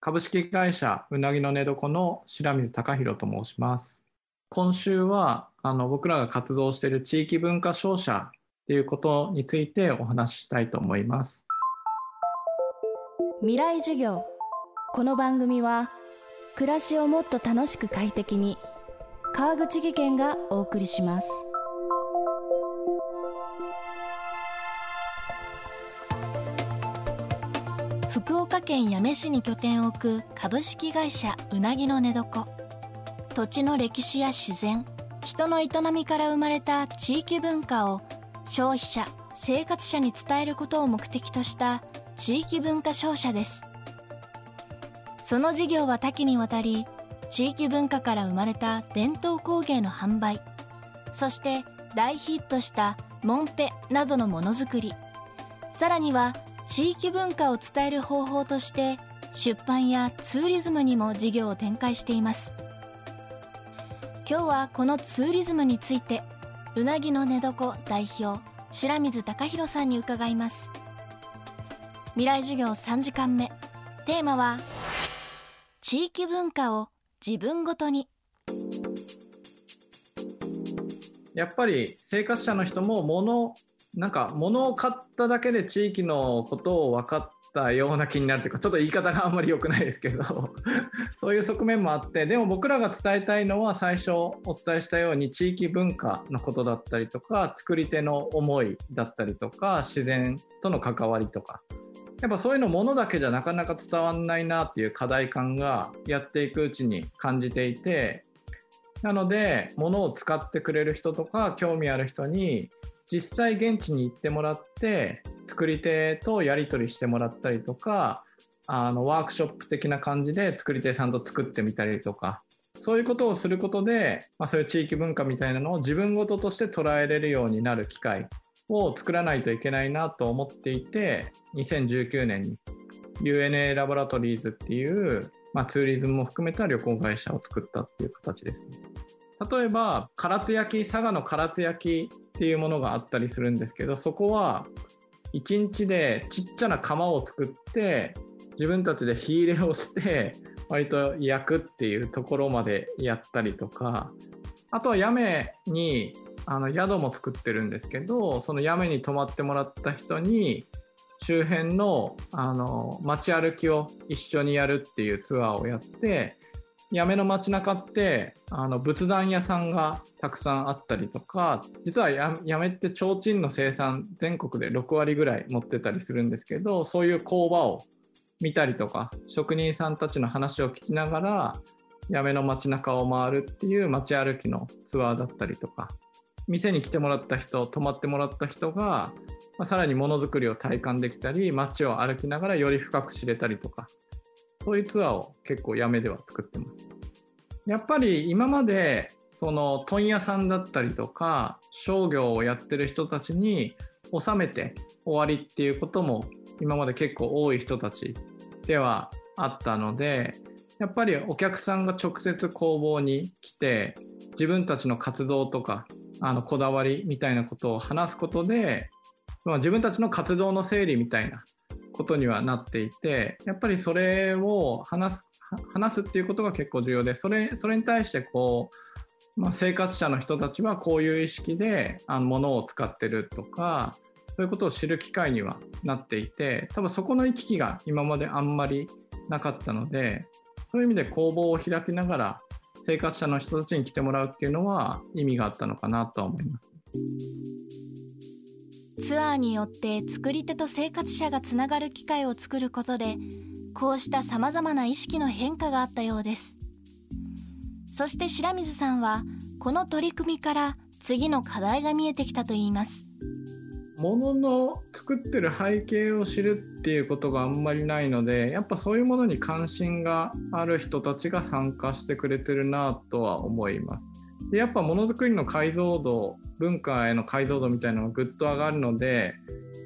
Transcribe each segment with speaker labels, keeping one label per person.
Speaker 1: 株式会社うなぎの寝床の白水隆弘と申します。今週はあの僕らが活動している地域文化商社っていうことについてお話ししたいと思います。
Speaker 2: 未来授業この番組は暮らしをもっと楽しく快適に川口義賢がお送りします。福岡県八女市に拠点を置く株式会社うなぎの寝床。土地の歴史や自然人の営みから生まれた地域文化を消費者生活者に伝えることを目的とした地域文化商社です。その事業は多岐にわたり地域文化から生まれた伝統工芸の販売そして大ヒットしたモンペなどのものづくりさらには地域文化を伝える方法として出版やツーリズムにも事業を展開しています。今日はこのツーリズムについてうなぎの寝床代表白水隆弘さんに伺います。未来授業3時間目。テーマは地域文化を自分ごとに。
Speaker 1: やっぱり生活者の人も物なんか物を買っただけで地域のことを分かったような気になるというかちょっと言い方があんまり良くないですけど そういう側面もあってでも僕らが伝えたいのは最初お伝えしたように地域文化のことだったりとか作り手の思いだったりとか自然との関わりとか。やっぱそういうのものだけじゃなかなか伝わんないなっていう課題感がやっていくうちに感じていてなので物を使ってくれる人とか興味ある人に実際現地に行ってもらって作り手とやり取りしてもらったりとかあのワークショップ的な感じで作り手さんと作ってみたりとかそういうことをすることで、まあ、そういう地域文化みたいなのを自分ごととして捉えれるようになる機会を作らないといけないなと思っていて2019年に UNA ラボラトリーズっていう、まあ、ツーリズムも含めた旅行会社を作ったっていう形ですね。例えば唐津焼佐賀の唐津焼っていうものがあったりするんですけどそこは1日でちっちゃな窯を作って自分たちで火入れをして割と焼くっていうところまでやったりとかあとは屋根にあの宿も作ってるんですけどその屋根に泊まってもらった人に周辺のあの街歩きを一緒にやるっていうツアーをやって八女の街中ってあの仏壇屋さんがたくさんあったりとか実は八女って提灯の生産全国で6割ぐらい持ってたりするんですけどそういう工場を見たりとか職人さんたちの話を聞きながら八女の街中を回るっていう街歩きのツアーだったりとか店に来てもらった人泊まってもらった人が、まあ、さらにものづくりを体感できたり街を歩きながらより深く知れたりとかそういうツアーを結構やめでは作ってます。やっぱり今までその問屋さんだったりとか商業をやってる人たちに収めて終わりっていうことも今まで結構多い人たちではあったのでやっぱりお客さんが直接工房に来て自分たちの活動とかあのこだわりみたいなことを話すことで、まあ、自分たちの活動の整理みたいなことにはなっていてやっぱりそれを話す話すっていうことが結構重要でそれそれに対してこう、まあ、生活者の人たちはこういう意識であの物を使ってるとかそういうことを知る機会にはなっていて多分そこの行き来が今まであんまりなかったのでそういう意味で工房を開きながら生活者の人たちに来てもらうっていうのは意味があったのかなとは思います。
Speaker 2: ツアーによって作り手と生活者がつながる機会を作ることでこうしたさまざまな意識の変化があったようです。そして白水さんはこの取り組みから次の課題が見えてきたといいます。
Speaker 1: ものの作ってる背景を知るっていうことがあんまりないのでやっぱそういうものに関心がある人たちが参加してくれてるなとは思います。でやっぱものづくりの解像度文化への解像度みたいなのがぐっと上がるので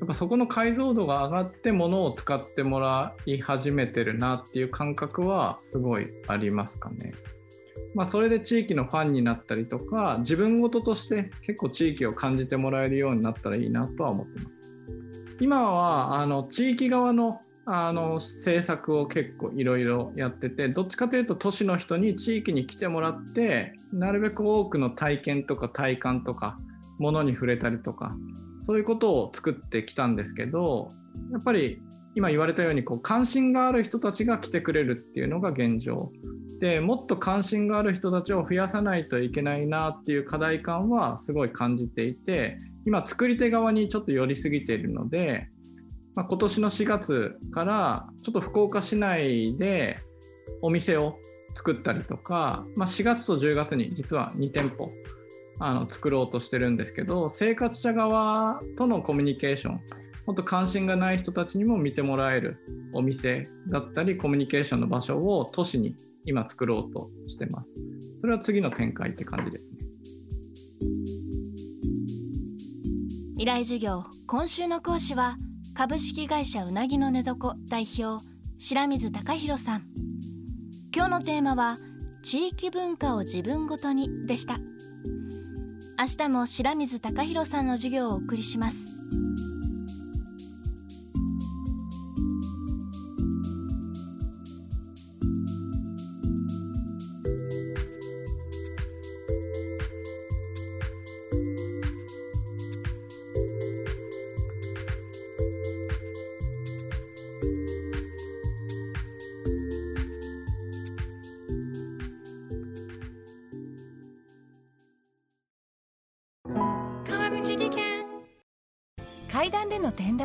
Speaker 1: やっぱそこの解像度が上がってものを使ってもらい始めてるなっていう感覚はすごいありますかね。まあ、それで地域のファンになったりとか自分事として結構地域を感じてもらえるようになったらいいなとは思ってます。今はあの地域側のあの政策を結構いろいろやっててどっちかというと都市の人に地域に来てもらってなるべく多くの体験とか体感とかものに触れたりとかそういうことを作ってきたんですけどやっぱり今言われたようにこう関心がある人たちが来てくれるっていうのが現状。でもっと関心がある人たちを増やさないといけないなっていう課題感はすごい感じていて今作り手側にちょっと寄りすぎているので、まあ、今年の4月からちょっと福岡市内でお店を作ったりとか、まあ、4月と10月に実は2店舗あの作ろうとしてるんですけど生活者側とのコミュニケーションもっと関心がない人たちにも見てもらえるお店だったりコミュニケーションの場所を都市に今作ろうとしてます。それは次の展開って感じですね。
Speaker 2: 未来授業今週の講師は株式会社うなぎの寝床代表白水貴弘さん。今日のテーマは地域文化を自分ごとにでした。明日も白水貴弘さんの授業をお送りします。